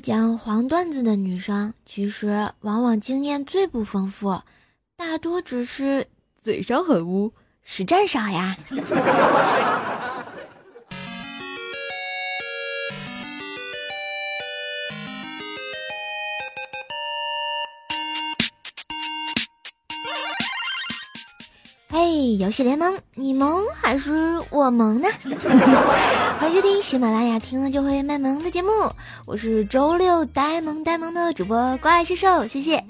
讲黄段子的女生，其实往往经验最不丰富，大多只是嘴上很污，实战少呀。游戏联盟，你萌还是我萌呢？欢迎收听喜马拉雅听了就会卖萌的节目，我是周六呆萌呆萌的主播怪兽兽，谢谢。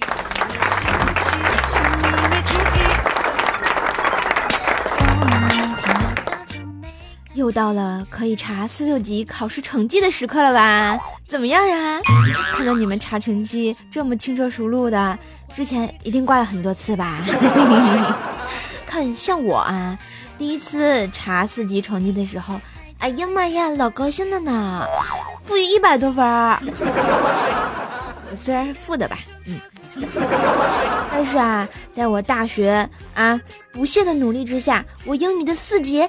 又到了可以查四六级考试成绩的时刻了吧？怎么样呀？看到你们查成绩这么轻车熟路的，之前一定挂了很多次吧？很像我啊，第一次查四级成绩的时候，哎呀妈呀，老高兴了呢，负一百多分儿。虽然是负的吧，嗯，但是啊，在我大学啊不懈的努力之下，我英语的四级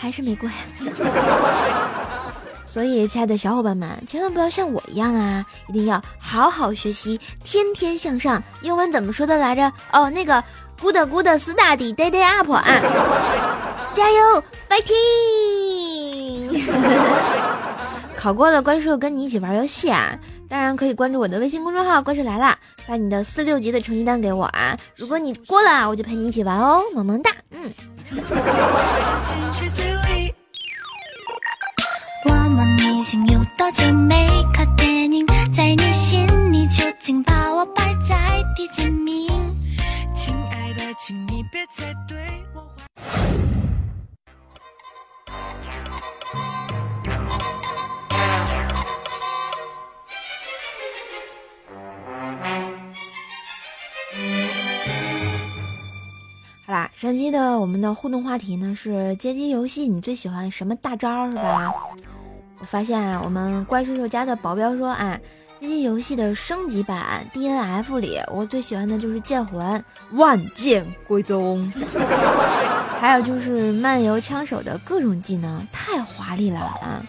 还是没过呀。所以，亲爱的小伙伴们，千万不要像我一样啊，一定要好好学习，天天向上。英文怎么说的来着？哦，那个。Good good study day day up 啊！加油，fighting！考过的关注跟你一起玩游戏啊！当然可以关注我的微信公众号“怪兽来了”，把你的四六级的成绩单给我啊！如果你过了，我就陪你一起玩哦，萌萌哒！嗯。我们已经有多久没看电影？在你心里究竟把我摆在第几名？请你别再对我好啦，上期的我们的互动话题呢是街机游戏，你最喜欢什么大招是吧？我发现啊，我们怪兽兽家的保镖说啊。街机游戏的升级版 DNF 里，我最喜欢的就是剑魂万剑归宗，还有就是漫游枪手的各种技能，太华丽了啊！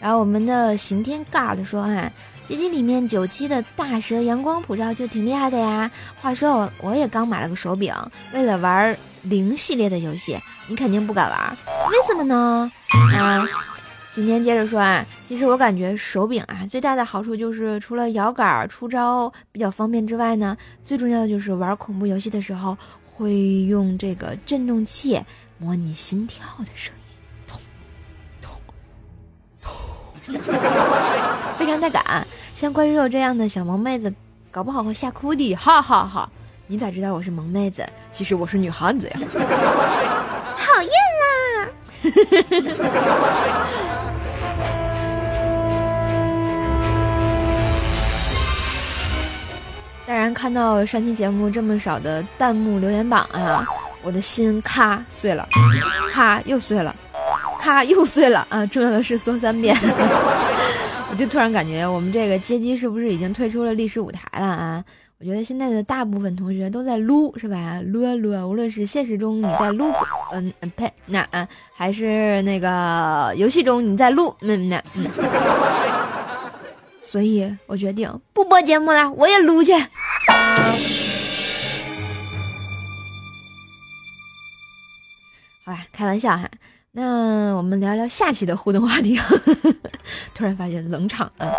然后我们的刑天 God 说啊，街机里面九七的大蛇阳光普照就挺厉害的呀。话说我我也刚买了个手柄，为了玩零系列的游戏，你肯定不敢玩，为什么呢？啊？今天接着说啊，其实我感觉手柄啊最大的好处就是除了摇杆出招比较方便之外呢，最重要的就是玩恐怖游戏的时候会用这个震动器模拟心跳的声音，痛痛痛，非常带感。像怪兽这样的小萌妹子，搞不好会吓哭的，哈哈哈！你咋知道我是萌妹子？其实我是女汉子呀！讨厌啦！当然，看到上期节目这么少的弹幕留言榜啊，我的心咔碎了，咔又碎了，咔又碎了啊！重要的是说三遍，我就突然感觉我们这个街机是不是已经退出了历史舞台了啊？我觉得现在的大部分同学都在撸，是吧？撸啊撸啊，无论是现实中你在撸，嗯嗯呸，那啊，还是那个游戏中你在撸，嗯那嗯。所以我决定不播节目了，我也撸去。好吧，开玩笑哈。那我们聊聊下期的互动话题。突然发现冷场了。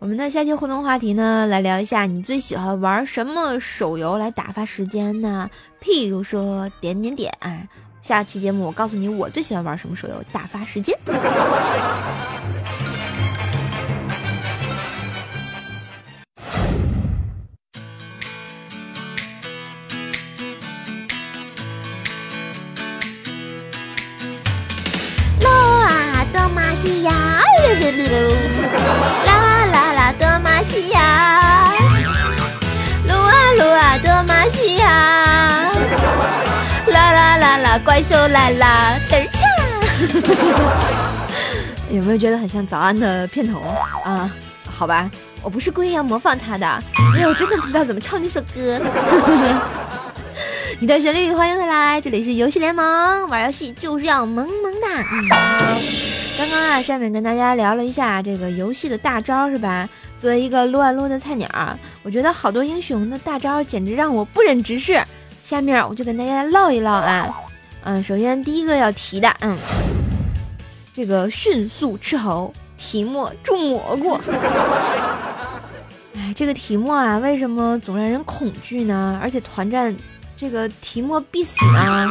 我们的下期互动话题呢，来聊一下你最喜欢玩什么手游来打发时间呢？譬如说点点点。下期节目我告诉你，我最喜欢玩什么手游打发时间。啦啦啦，德玛西亚，撸啊撸啊，德玛西亚，啦啦啦啦，怪兽来啦，嘚儿锵！有没有觉得很像早安的片头啊？好吧，我不是故意要模仿他的，因为我真的不知道怎么唱这首歌。你的旋律，欢迎回来，这里是游戏联盟，玩游戏就是要萌萌哒。刚刚啊，上面跟大家聊了一下这个游戏的大招是吧？作为一个撸啊撸的菜鸟，我觉得好多英雄的大招简直让我不忍直视。下面我就跟大家唠一唠啊，嗯，首先第一个要提的，嗯，这个迅速斥候提莫种蘑菇。哎，这个提莫啊，为什么总让人恐惧呢？而且团战这个提莫必死呢？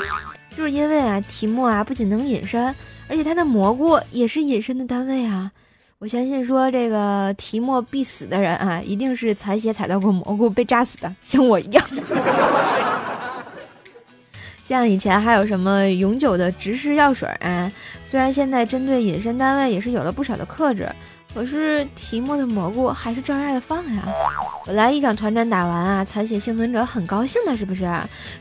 就是因为啊，提莫啊不仅能隐身，而且他的蘑菇也是隐身的单位啊。我相信说这个提莫必死的人啊，一定是采血采到过蘑菇被炸死的，像我一样。像以前还有什么永久的直视药水啊，虽然现在针对隐身单位也是有了不少的克制，可是提莫的蘑菇还是照样的放呀。本来一场团战打完啊，残血幸存者很高兴的，是不是？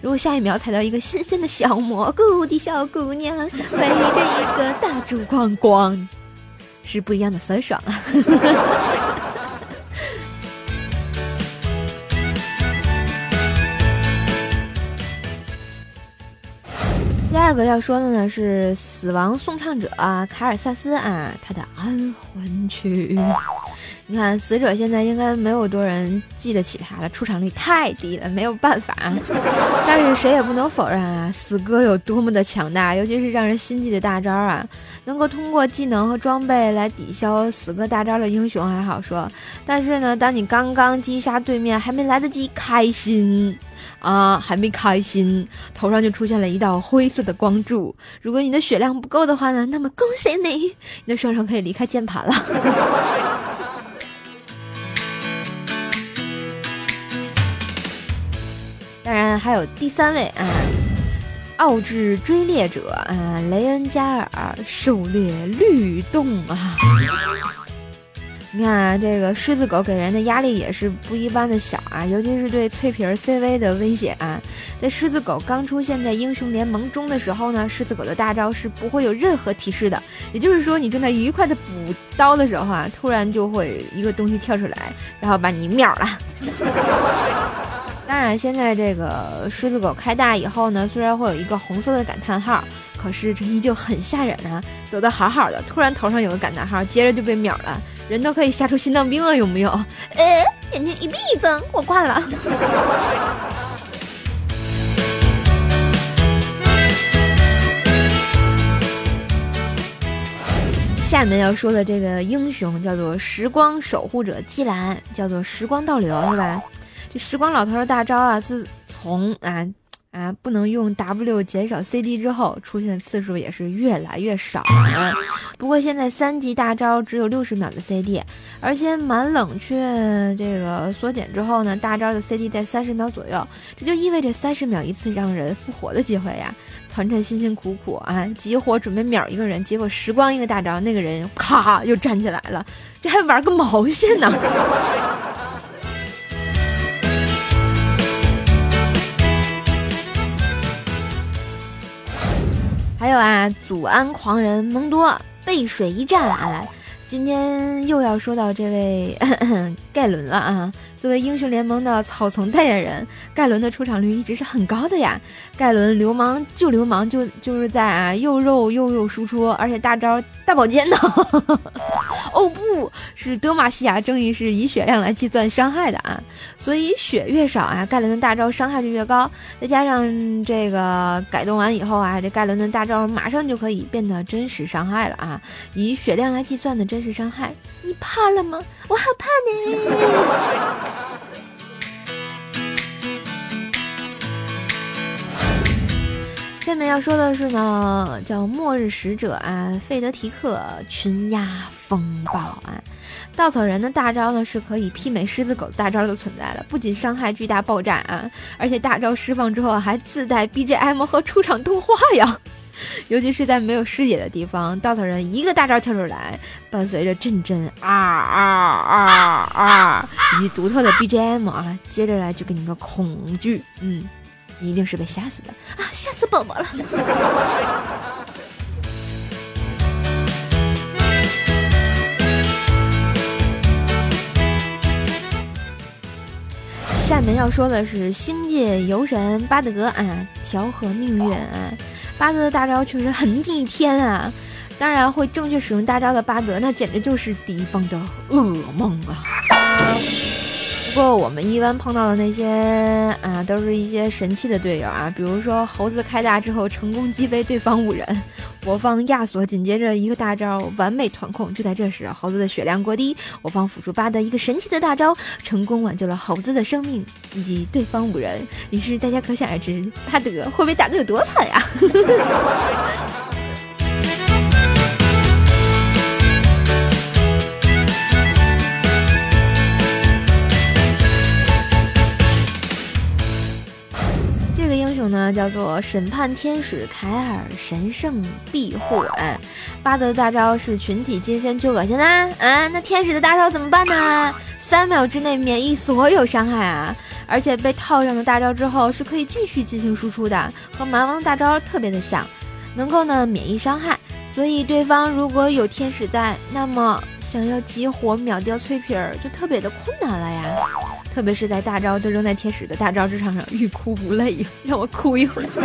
如果下一秒踩到一个新鲜的小蘑菇的小姑娘，围着一个大烛光光，是不一样的酸爽啊！二个要说的呢是死亡颂唱者卡尔萨斯啊，他的安魂曲。你看死者现在应该没有多人记得起他了，出场率太低了，没有办法。但是谁也不能否认啊，死哥有多么的强大，尤其是让人心悸的大招啊，能够通过技能和装备来抵消死哥大招的英雄还好说，但是呢，当你刚刚击杀对面，还没来得及开心。啊，还没开心，头上就出现了一道灰色的光柱。如果你的血量不够的话呢，那么恭喜你，你的双手可以离开键盘了。当然还有第三位啊，奥智追猎者啊，雷恩加尔狩猎律动啊。你看啊，这个狮子狗给人的压力也是不一般的小啊，尤其是对脆皮儿 CV 的威胁啊。在狮子狗刚出现在英雄联盟中的时候呢，狮子狗的大招是不会有任何提示的，也就是说，你正在愉快的补刀的时候啊，突然就会一个东西跳出来，然后把你秒了。当然，现在这个狮子狗开大以后呢，虽然会有一个红色的感叹号，可是这依旧很吓人啊！走的好好的，突然头上有个感叹号，接着就被秒了。人都可以吓出心脏病了，有没有？呃，眼睛一闭一睁，我挂了。下面要说的这个英雄叫做时光守护者季兰，叫做时光倒流，是吧？这时光老头的大招啊，自从啊。啊，不能用 W 减少 CD 之后，出现的次数也是越来越少啊。不过现在三级大招只有六十秒的 CD，而且满冷却这个缩减之后呢，大招的 CD 在三十秒左右，这就意味着三十秒一次让人复活的机会呀。团战辛辛苦苦啊，集火准备秒一个人，结果时光一个大招，那个人咔又站起来了，这还玩个毛线呢？还有啊，祖安狂人蒙多背水一战啊！今天又要说到这位 盖伦了啊。作为英雄联盟的草丛代言人，盖伦的出场率一直是很高的呀。盖伦流氓就流氓，就就是在啊又肉又又输出，而且大招大宝剑呢。哦，不是德玛西亚正义是以血量来计算伤害的啊，所以血越少啊，盖伦的大招伤害就越高。再加上这个改动完以后啊，这盖伦的大招马上就可以变得真实伤害了啊，以血量来计算的真实伤害，你怕了吗？我好怕你。下面要说的是呢，叫末日使者啊，费德提克群鸦风暴啊，稻草人的大招呢是可以媲美狮子狗大招的存在了，不仅伤害巨大爆炸啊，而且大招释放之后还自带 BGM 和出场动画呀，尤其是在没有视野的地方，稻草人一个大招跳出来，伴随着阵阵啊啊啊啊以及独特的 BGM 啊，接着来就给你个恐惧，嗯。一定是被吓死的啊！吓死宝宝了。下面要说的是星界游神巴德啊，调和命运啊。巴德的大招确实很逆天啊！当然会正确使用大招的巴德，那简直就是敌方的噩梦啊！不过我们一般碰到的那些啊，都是一些神器的队友啊，比如说猴子开大之后成功击飞对方五人，我方亚索紧接着一个大招完美团控。就在这时，猴子的血量过低，我方辅助巴德一个神奇的大招成功挽救了猴子的生命以及对方五人。于是大家可想而知，巴德会被打得有多惨呀！呢，叫做审判天使凯尔神圣庇护。哎，巴德的大招是群体接身就恶心啦。啊，那天使的大招怎么办呢？三秒之内免疫所有伤害啊！而且被套上了大招之后是可以继续进行输出的，和蛮王的大招特别的像，能够呢免疫伤害。所以对方如果有天使在，那么想要激活秒掉脆皮儿就特别的困难了呀。特别是在大招都扔在天使的大招之场上，欲哭无泪，让我哭一会儿。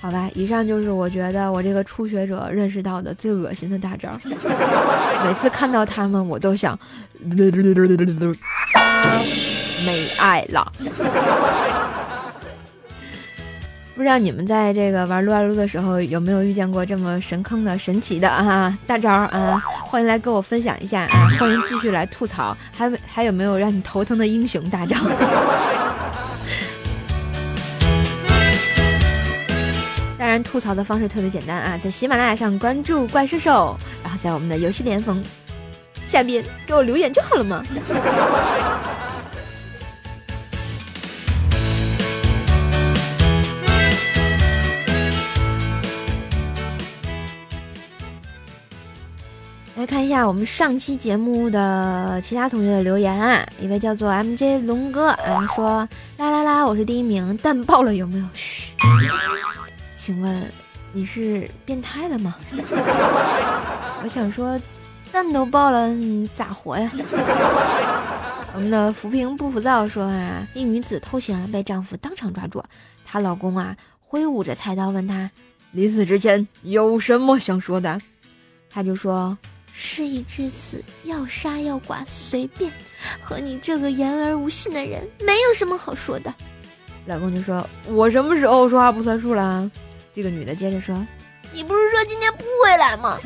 好吧，以上就是我觉得我这个初学者认识到的最恶心的大招。每次看到他们，我都想 没爱了。不知道你们在这个玩撸啊撸的时候有没有遇见过这么神坑的、神奇的啊大招啊？欢迎来跟我分享一下啊！欢迎继续来吐槽，还还有没有让你头疼的英雄大招？当然，吐槽的方式特别简单啊，在喜马拉雅上关注怪兽兽，然后在我们的游戏联盟下边给我留言就好了嘛。看一下我们上期节目的其他同学的留言啊，一位叫做 MJ 龙哥啊说啦啦啦，我是第一名，蛋爆了有没有？嘘，请问你是变态了吗？我想说，蛋都爆了，你咋活呀？我们的浮萍不浮躁说啊，一女子偷情被丈夫当场抓住，她老公啊挥舞着菜刀问她，临死之前有什么想说的？她就说。事已至此，要杀要剐随便。和你这个言而无信的人，没有什么好说的。老公就说：“我什么时候说话不算数了？”这个女的接着说：“你不是说今天不回来吗？”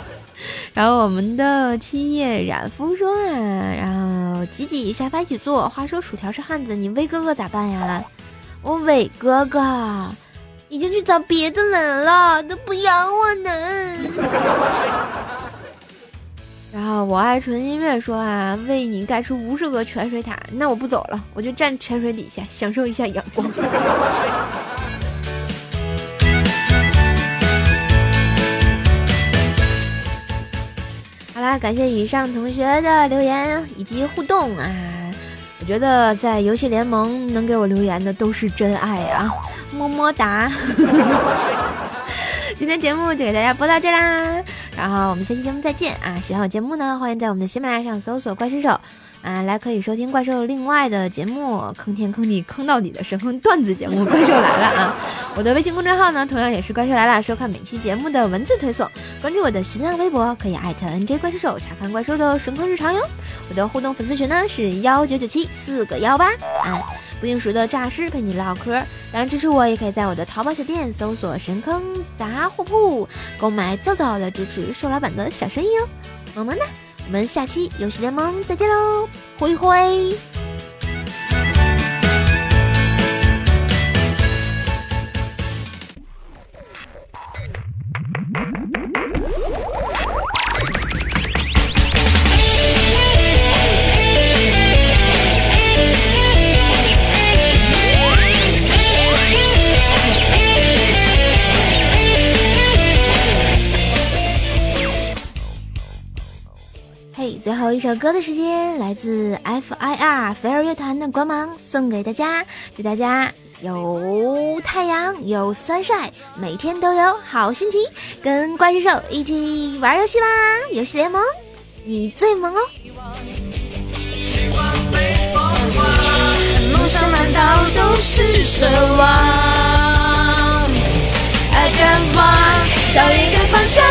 然后我们的七叶染肤说啊，然后挤挤沙发一起坐。话说薯条是汉子，你威哥哥咋办呀？我伟哥哥。已经去找别的人了，都不养我呢。然后我爱纯音乐说啊，为你盖出无数个泉水塔，那我不走了，我就站泉水底下享受一下阳光。好啦，感谢以上同学的留言以及互动啊！我觉得在游戏联盟能给我留言的都是真爱啊。么么哒！今天节目就给大家播到这啦，然后我们下期节目再见啊！喜欢我节目呢，欢迎在我们的喜马拉雅上搜索“怪兽手”啊，来可以收听怪兽另外的节目，坑天坑地坑到底的神坑段子节目《怪兽来了》啊！我的微信公众号呢，同样也是“怪兽来了”，收看每期节目的文字推送。关注我的新浪微博，可以艾特 NJ 怪兽手查看怪兽的神坑日常哟。我的互动粉丝群呢是幺九九七四个幺八啊。不定时的诈尸陪你唠嗑，当然支持我也可以在我的淘宝小店搜索“神坑杂货铺”购买，早早的支持瘦老板的小生意哦，么么哒！我们下期游戏联盟再见喽，挥挥！一首歌的时间，来自 F.I.R. 飞儿乐团的《光芒》，送给大家，祝大家有太阳，有 sunshine，每天都有好心情，跟怪兽兽一起玩游戏吧！游戏联盟，你最萌哦！梦想难道都是奢望？I just want 找一个方向，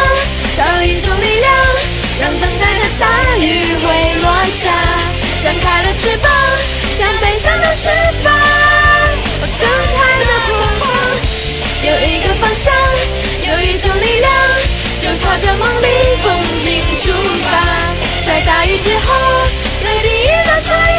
找一种力量，让等待大雨会落下，张开了翅膀，将悲伤都释放。我张开了翅膀，有一个方向，有一种力量，就朝着梦里风景出发。在大雨之后，泪滴雨打碎。